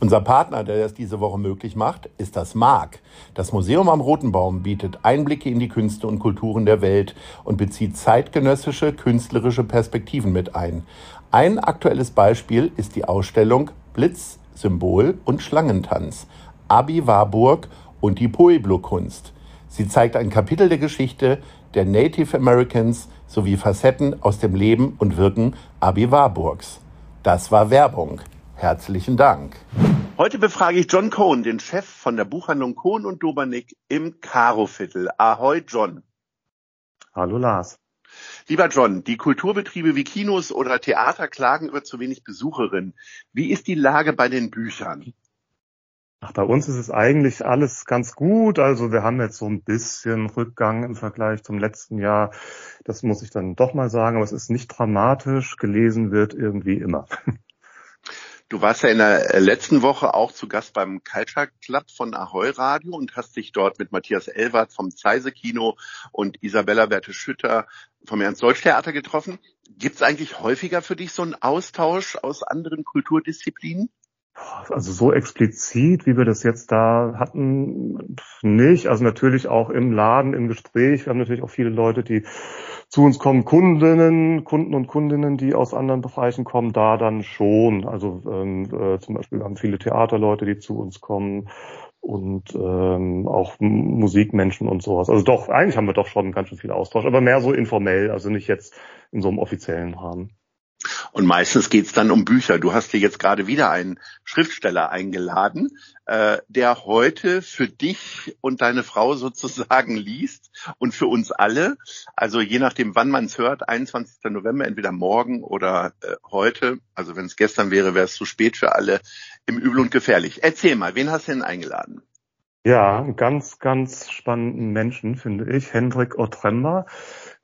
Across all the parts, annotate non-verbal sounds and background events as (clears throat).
Unser Partner, der das diese Woche möglich macht, ist das MARC. Das Museum am Roten Baum bietet Einblicke in die Künste und Kulturen der Welt und bezieht zeitgenössische künstlerische Perspektiven mit ein. Ein aktuelles Beispiel ist die Ausstellung Blitz, Symbol und Schlangentanz. Abi Warburg und die Pueblo-Kunst. Sie zeigt ein Kapitel der Geschichte der Native Americans sowie Facetten aus dem Leben und Wirken Abi Warburgs. Das war Werbung. Herzlichen Dank. Heute befrage ich John Cohn, den Chef von der Buchhandlung Cohn und Dobernick im Karo-Viertel. Ahoi, John. Hallo, Lars. Lieber John, die Kulturbetriebe wie Kinos oder Theater klagen über zu wenig Besucherinnen. Wie ist die Lage bei den Büchern? Ach, bei uns ist es eigentlich alles ganz gut. Also wir haben jetzt so ein bisschen Rückgang im Vergleich zum letzten Jahr. Das muss ich dann doch mal sagen, aber es ist nicht dramatisch. Gelesen wird irgendwie immer. (laughs) Du warst ja in der letzten Woche auch zu Gast beim Culture Club von Ahoy Radio und hast dich dort mit Matthias Elwart vom Zeise Kino und Isabella Berthe Schütter vom Ernst Deutsch Theater getroffen. Gibt es eigentlich häufiger für dich so einen Austausch aus anderen Kulturdisziplinen? Also so explizit, wie wir das jetzt da hatten, nicht. Also natürlich auch im Laden, im Gespräch. Wir haben natürlich auch viele Leute, die zu uns kommen, Kundinnen, Kunden und Kundinnen, die aus anderen Bereichen kommen, da dann schon. Also ähm, äh, zum Beispiel haben viele Theaterleute, die zu uns kommen und ähm, auch Musikmenschen und sowas. Also doch, eigentlich haben wir doch schon ganz schön viel Austausch, aber mehr so informell, also nicht jetzt in so einem offiziellen Rahmen. Und meistens geht's dann um Bücher. Du hast dir jetzt gerade wieder einen Schriftsteller eingeladen, äh, der heute für dich und deine Frau sozusagen liest und für uns alle. Also je nachdem, wann man es hört, 21. November, entweder morgen oder äh, heute. Also wenn es gestern wäre, wäre es zu spät für alle. Im Übel und Gefährlich. Erzähl mal, wen hast du denn eingeladen? Ja, ganz, ganz spannenden Menschen, finde ich. Hendrik Otremba.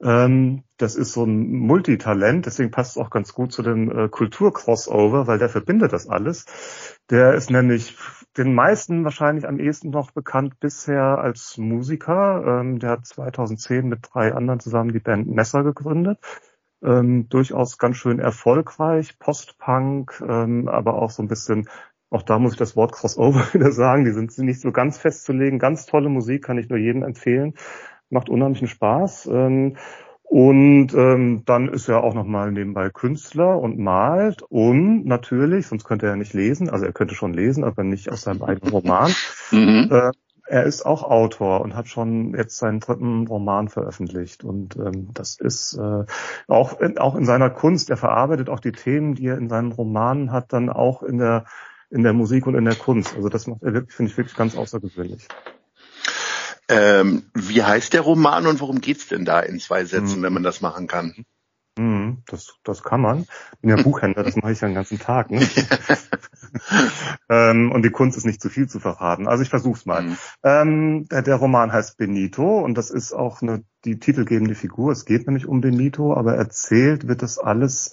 Ähm, das ist so ein Multitalent, deswegen passt es auch ganz gut zu dem äh, Kultur-Crossover, weil der verbindet das alles. Der ist nämlich den meisten wahrscheinlich am ehesten noch bekannt bisher als Musiker. Ähm, der hat 2010 mit drei anderen zusammen die Band Messer gegründet. Ähm, durchaus ganz schön erfolgreich, Post-Punk, ähm, aber auch so ein bisschen auch da muss ich das Wort Crossover (laughs) wieder sagen. Die sind nicht so ganz festzulegen. Ganz tolle Musik, kann ich nur jedem empfehlen macht unheimlichen Spaß. Ähm, und ähm, dann ist er auch nochmal nebenbei Künstler und malt und natürlich, sonst könnte er nicht lesen, also er könnte schon lesen, aber nicht aus seinem eigenen Roman. (laughs) Mhm. Äh, er ist auch Autor und hat schon jetzt seinen dritten Roman veröffentlicht. Und ähm, das ist äh, auch, in, auch in seiner Kunst, er verarbeitet auch die Themen, die er in seinen Romanen hat, dann auch in der, in der Musik und in der Kunst. Also das macht er wirklich, finde ich, wirklich ganz außergewöhnlich. Ähm, wie heißt der Roman und worum geht's denn da in zwei Sätzen, mhm. wenn man das machen kann? Mhm, das, das kann man. Ich bin ja Buchhändler, das mache ich ja den ganzen Tag. Ne? (laughs) ähm, und die Kunst ist nicht zu viel zu verraten. Also ich versuch's mal. Mhm. Ähm, der, der, Roman heißt Benito und das ist auch eine, die titelgebende Figur. Es geht nämlich um Benito, aber erzählt wird das alles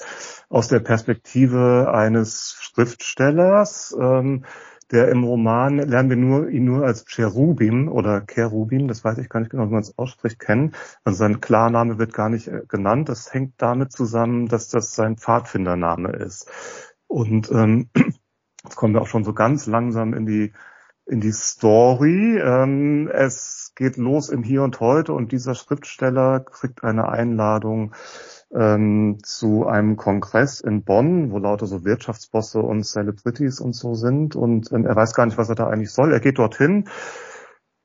aus der Perspektive eines Schriftstellers. Ähm, der im Roman lernen wir nur, ihn nur als Cherubim oder Cherubim, das weiß ich gar nicht genau, wie man es ausspricht, kennen. Also sein Klarname wird gar nicht äh, genannt. Das hängt damit zusammen, dass das sein Pfadfindername ist. Und ähm, (clears throat) jetzt kommen wir auch schon so ganz langsam in die in die Story. Ähm, es geht los im Hier und Heute und dieser Schriftsteller kriegt eine Einladung ähm, zu einem Kongress in Bonn, wo lauter so Wirtschaftsbosse und Celebrities und so sind. Und ähm, er weiß gar nicht, was er da eigentlich soll. Er geht dorthin.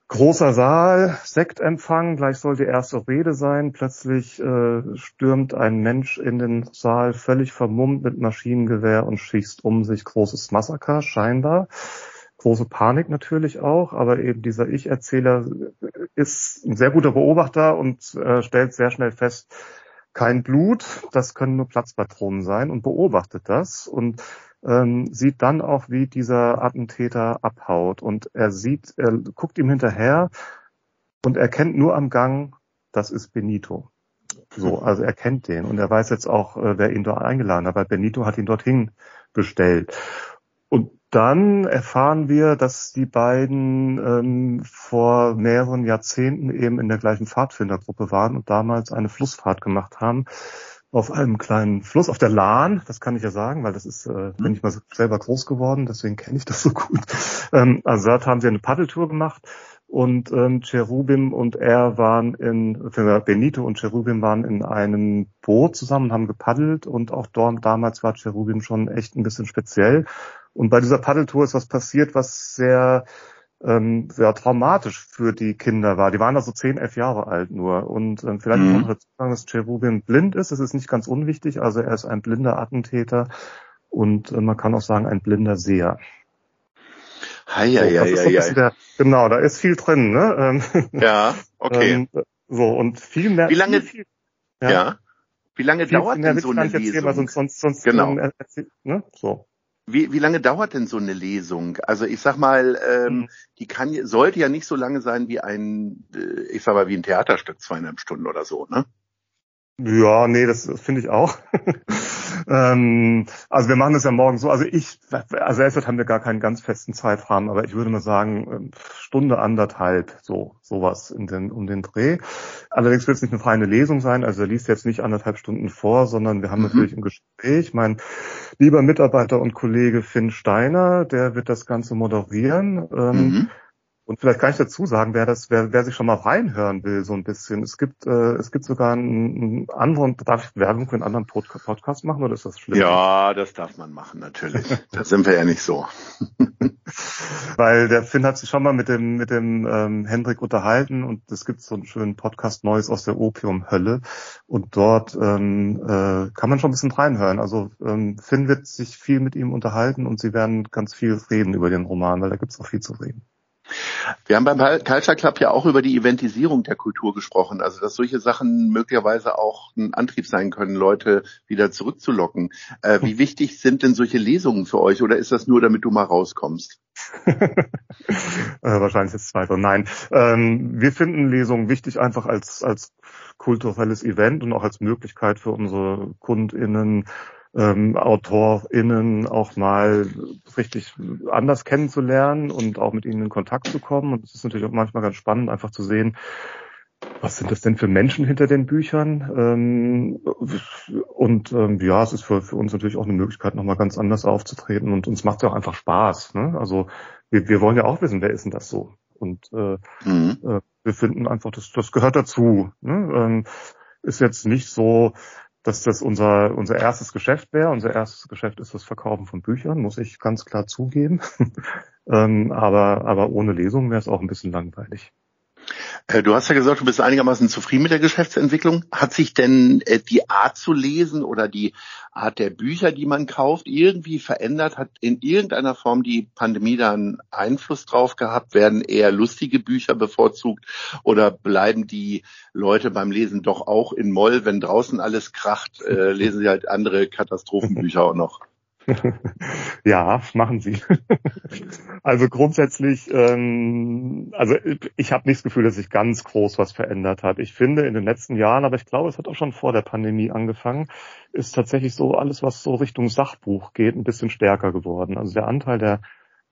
Großer Saal, Sektempfang, gleich soll die erste Rede sein. Plötzlich äh, stürmt ein Mensch in den Saal, völlig vermummt mit Maschinengewehr und schießt um sich. Großes Massaker, scheinbar. Große Panik natürlich auch, aber eben dieser Ich-Erzähler ist ein sehr guter Beobachter und äh, stellt sehr schnell fest, kein Blut, das können nur Platzpatronen sein und beobachtet das und ähm, sieht dann auch, wie dieser Attentäter abhaut und er sieht, er guckt ihm hinterher und er kennt nur am Gang, das ist Benito. So, also er kennt den und er weiß jetzt auch, äh, wer ihn dort eingeladen hat, weil Benito hat ihn dorthin bestellt. Und dann erfahren wir, dass die beiden ähm, vor mehreren Jahrzehnten eben in der gleichen Pfadfindergruppe waren und damals eine Flussfahrt gemacht haben auf einem kleinen Fluss, auf der Lahn, das kann ich ja sagen, weil das ist, äh, bin ich mal selber groß geworden, deswegen kenne ich das so gut. Ähm, also dort haben sie eine Paddeltour gemacht und ähm, Cherubim und er waren in, Benito und Cherubim waren in einem Boot zusammen, haben gepaddelt und auch dort damals war Cherubim schon echt ein bisschen speziell. Und bei dieser Paddeltour ist was passiert, was sehr ähm, sehr traumatisch für die Kinder war. Die waren da so zehn, elf Jahre alt nur. Und ähm, vielleicht mhm. muss man dazu sagen, dass Cherubim blind ist. Das ist nicht ganz unwichtig. Also er ist ein blinder Attentäter und äh, man kann auch sagen, ein blinder Seher. Hei, so, hei, hei, hei. Der, genau, da ist viel drin. Ne? Ähm, (laughs) ja, okay. Ähm, so, und viel mehr. Wie lange, viel, ja. ja. Wie lange viel, dauert denn so eine Lesung? Sonst, sonst, sonst, genau. Ähm, ne? so. Wie, wie lange dauert denn so eine Lesung? Also ich sag mal, ähm, mhm. die kann sollte ja nicht so lange sein wie ein, äh, ich sag mal, wie ein Theaterstück, zweieinhalb Stunden oder so, ne? Ja, nee, das, das finde ich auch. (laughs) ähm, also wir machen das ja morgen so. Also ich, also erst haben wir gar keinen ganz festen Zeitrahmen, aber ich würde mal sagen, ähm, Stunde anderthalb, so, sowas in den, um den Dreh. Allerdings wird es nicht eine freie Lesung sein, also er liest jetzt nicht anderthalb Stunden vor, sondern wir haben mhm. natürlich ein Gespräch. Mein lieber Mitarbeiter und Kollege Finn Steiner, der wird das Ganze moderieren. Ähm, mhm. Und vielleicht kann ich dazu sagen, wer das, wer, wer sich schon mal reinhören will, so ein bisschen. Es gibt, äh, es gibt sogar einen, einen anderen, darf ich Werbung für einen anderen Pod Podcast machen oder ist das schlimm? Ja, das darf man machen, natürlich. (laughs) da sind wir ja nicht so. (laughs) Weil der Finn hat sich schon mal mit dem, mit dem ähm, Hendrik unterhalten und es gibt so einen schönen Podcast Neues aus der Opiumhölle. Und dort ähm, äh, kann man schon ein bisschen reinhören. Also ähm, Finn wird sich viel mit ihm unterhalten und sie werden ganz viel reden über den Roman, weil da gibt es auch viel zu reden. Wir haben beim Culture Club ja auch über die Eventisierung der Kultur gesprochen, also dass solche Sachen möglicherweise auch ein Antrieb sein können, Leute wieder zurückzulocken. Äh, wie (laughs) wichtig sind denn solche Lesungen für euch oder ist das nur, damit du mal rauskommst? (laughs) äh, wahrscheinlich es zweiter. Nein, ähm, wir finden Lesungen wichtig einfach als als kulturelles Event und auch als Möglichkeit für unsere KundInnen ähm, AutorInnen auch mal richtig anders kennenzulernen und auch mit ihnen in Kontakt zu kommen. Und es ist natürlich auch manchmal ganz spannend, einfach zu sehen, was sind das denn für Menschen hinter den Büchern? Ähm, und ähm, ja, es ist für, für uns natürlich auch eine Möglichkeit, nochmal ganz anders aufzutreten und uns macht es ja auch einfach Spaß. Ne? Also wir, wir wollen ja auch wissen, wer ist denn das so? Und äh, mhm. äh, wir finden einfach, das, das gehört dazu. Ne? Ähm, ist jetzt nicht so, dass das unser, unser erstes Geschäft wäre. Unser erstes Geschäft ist das Verkaufen von Büchern, muss ich ganz klar zugeben. (laughs) ähm, aber, aber ohne Lesung wäre es auch ein bisschen langweilig. Äh, du hast ja gesagt, du bist einigermaßen zufrieden mit der Geschäftsentwicklung. Hat sich denn äh, die Art zu lesen oder die Art der Bücher, die man kauft, irgendwie verändert? Hat in irgendeiner Form die Pandemie da einen Einfluss drauf gehabt? Werden eher lustige Bücher bevorzugt oder bleiben die Leute beim Lesen doch auch in Moll, wenn draußen alles kracht, äh, lesen sie halt andere Katastrophenbücher (laughs) auch noch? Ja, machen Sie. also grundsätzlich, ähm, also ich habe nicht das Gefühl, dass sich ganz groß was verändert hat. Ich finde in den letzten Jahren, aber ich glaube, es hat auch schon vor der Pandemie angefangen, ist tatsächlich so alles, was so Richtung Sachbuch geht, ein bisschen stärker geworden. Also der Anteil der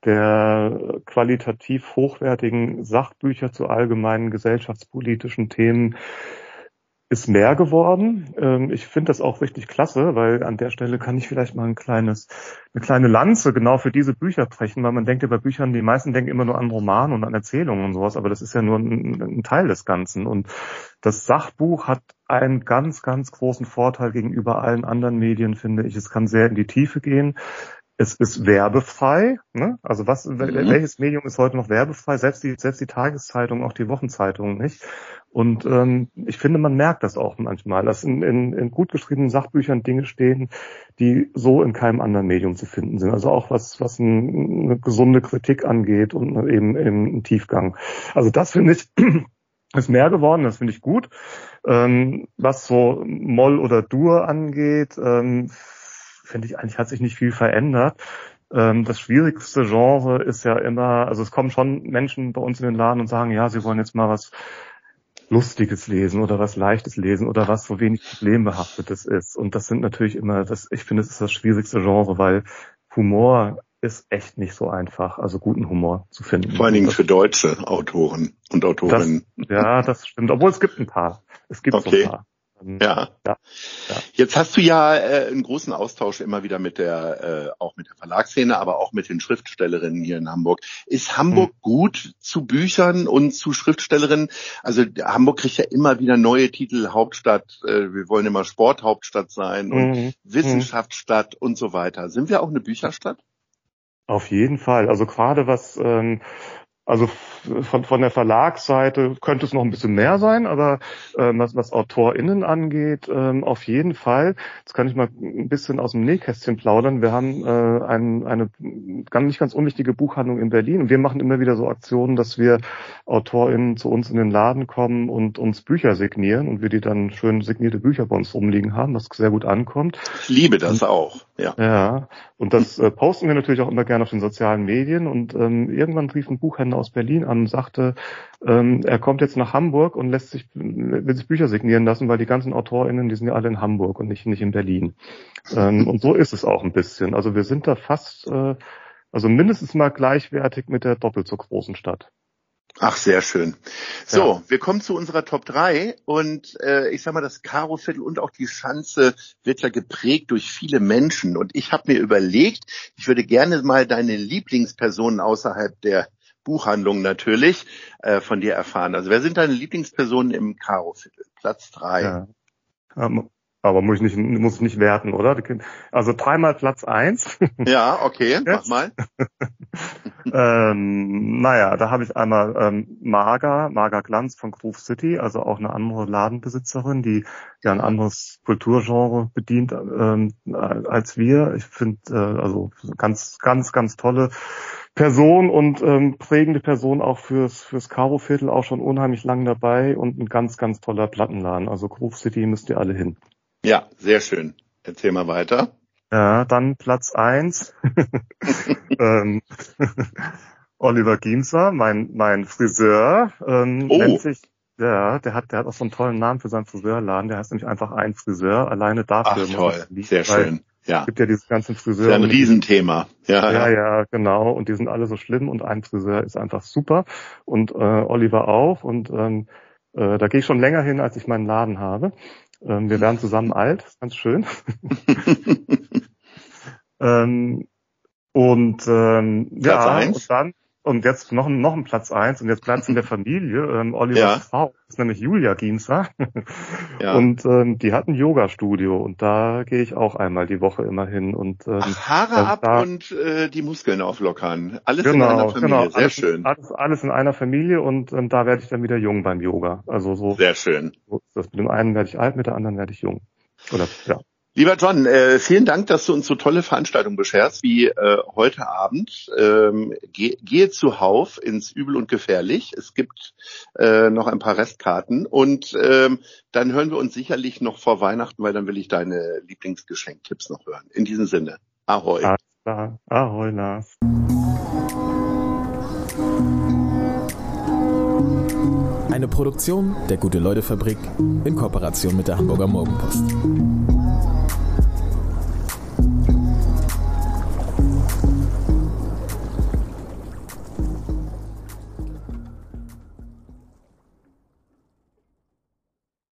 der qualitativ hochwertigen Sachbücher zu allgemeinen gesellschaftspolitischen Themen ist mehr geworden. Ähm, ich finde das auch richtig klasse, weil an der Stelle kann ich vielleicht mal ein kleines, eine kleine Lanze genau für diese Bücher brechen, weil man denkt ja bei Büchern, die meisten denken immer nur an Roman und an Erzählungen und sowas, aber das ist ja nur ein, ein Teil des Ganzen. Und das Sachbuch hat einen ganz, ganz großen Vorteil gegenüber allen anderen Medien, finde ich. Es kann sehr in die Tiefe gehen es ist werbefrei. Ne? Also was, mhm. welches Medium ist heute noch werbefrei? Selbst die, selbst die Tageszeitung, auch die Wochenzeitung nicht. Und ähm, ich finde, man merkt das auch manchmal, dass in, in, in gut geschriebenen Sachbüchern Dinge stehen, die so in keinem anderen Medium zu finden sind. Also auch was, was ein, eine gesunde Kritik angeht und eben im Tiefgang. Also das finde ich (clears throat) ist mehr geworden, das finde ich gut. Ähm, was so Moll oder Dur angeht, ähm, finde ich eigentlich hat sich nicht viel verändert. ähm, das schwierigste Genre ist ja immer, also es kommen schon Menschen bei uns in den Laden und sagen, ja, sie wollen jetzt mal was Lustiges lesen oder was Leichtes lesen oder was, wo wenig problembehaftetes ist. Und das sind natürlich immer, das, ich finde, es ist das schwierigste Genre, weil Humor ist echt nicht so einfach, also guten Humor zu finden. Vor allen Dingen für deutsche Autoren und Autorinnen. Das, ja, das stimmt. Obwohl es gibt ein paar. Es gibt okay. so ein paar. Ähm, ja. ja. ja. Jetzt hast du ja äh, einen großen Austausch immer wieder mit der, äh, auch mit der Verlagsszene, aber auch mit den Schriftstellerinnen hier in Hamburg. Ist Hamburg hm. gut zu Büchern und zu Schriftstellerinnen? Also Hamburg kriegt ja immer wieder neue Titel, Hauptstadt, äh, wir wollen immer Sporthauptstadt sein und hm. Wissenschaftsstadt hm. und so weiter. Sind wir auch eine Bücherstadt? Auf jeden Fall. Also gerade was ähm, also von, von der Verlagsseite könnte es noch ein bisschen mehr sein, aber ähm, was, was AutorInnen angeht, ähm, auf jeden Fall. Jetzt kann ich mal ein bisschen aus dem Nähkästchen plaudern. Wir haben äh, ein, eine ganz, nicht ganz unwichtige Buchhandlung in Berlin und wir machen immer wieder so Aktionen, dass wir AutorInnen zu uns in den Laden kommen und uns Bücher signieren und wir die dann schön signierte Bücher bei uns rumliegen haben, was sehr gut ankommt. Ich liebe das und, auch, ja. Ja, und das äh, posten wir natürlich auch immer gerne auf den sozialen Medien und ähm, irgendwann rief ein Buchhändler aus Berlin an und sagte, ähm, er kommt jetzt nach Hamburg und lässt sich, will sich Bücher signieren lassen, weil die ganzen AutorInnen, die sind ja alle in Hamburg und nicht, nicht in Berlin. Ähm, und so ist es auch ein bisschen. Also wir sind da fast, äh, also mindestens mal gleichwertig mit der doppelt so großen Stadt. Ach, sehr schön. So, ja. wir kommen zu unserer Top 3 und äh, ich sag mal, das Karoviertel und auch die Schanze wird ja geprägt durch viele Menschen und ich habe mir überlegt, ich würde gerne mal deine Lieblingspersonen außerhalb der Buchhandlung natürlich äh, von dir erfahren. Also wer sind deine Lieblingspersonen im Karoviertel? Platz 3. Ja. Ähm, aber muss ich nicht, muss ich nicht werten, oder? Also dreimal Platz eins. Ja, okay, (laughs) mach mal. Ähm, naja, da habe ich einmal ähm, Marga, Marga Glanz von Groove City, also auch eine andere Ladenbesitzerin, die ja ein anderes Kulturgenre bedient ähm, als wir. Ich finde äh, also ganz, ganz, ganz tolle Person und ähm, prägende Person auch fürs fürs Karo-Viertel auch schon unheimlich lang dabei und ein ganz, ganz toller Plattenladen. Also Groove City müsst ihr alle hin. Ja, sehr schön. Erzähl mal weiter. Ja, dann Platz eins. (laughs) ähm, (laughs) Oliver Giemser, mein, mein Friseur, ähm, oh. nennt sich, ja, der hat, der hat auch so einen tollen Namen für seinen Friseurladen. Der heißt nämlich einfach ein Friseur. Alleine dafür. Ach, toll. Liegt, sehr schön. Ja. Es gibt ja diese ganzen Friseure. Das ist ein Riesenthema. Ja, ja, ja, genau. Und die sind alle so schlimm und ein Friseur ist einfach super. Und äh, Oliver auch. Und ähm, äh, da gehe ich schon länger hin, als ich meinen Laden habe. Ähm, wir werden zusammen alt, ganz schön. (laughs) (laughs) ähm, und ähm, ja, eins. und dann und jetzt noch, noch ein Platz eins und jetzt Platz in der (laughs) Familie. Ähm, Olivers ja. Frau ist nämlich Julia Gienzer. ja. (laughs) Und ähm, die hat ein Yoga-Studio und da gehe ich auch einmal die Woche immer hin. Und, ähm, Ach, Haare ab da, und äh, die Muskeln auflockern. Alles genau, in einer Familie, genau, sehr alles, schön. Alles, alles in einer Familie und ähm, da werde ich dann wieder jung beim Yoga. Also so. Sehr schön. So das. Mit dem einen werde ich alt, mit der anderen werde ich jung. Oder ja. Lieber John, äh, vielen Dank, dass du uns so tolle Veranstaltungen bescherst wie äh, heute Abend. Ähm, geh, gehe zuhauf ins Übel und Gefährlich. Es gibt äh, noch ein paar Restkarten und ähm, dann hören wir uns sicherlich noch vor Weihnachten, weil dann will ich deine Lieblingsgeschenktipps noch hören. In diesem Sinne, Ahoi. Ahoi, Lars. Eine Produktion der Gute-Leute-Fabrik in Kooperation mit der Hamburger Morgenpost.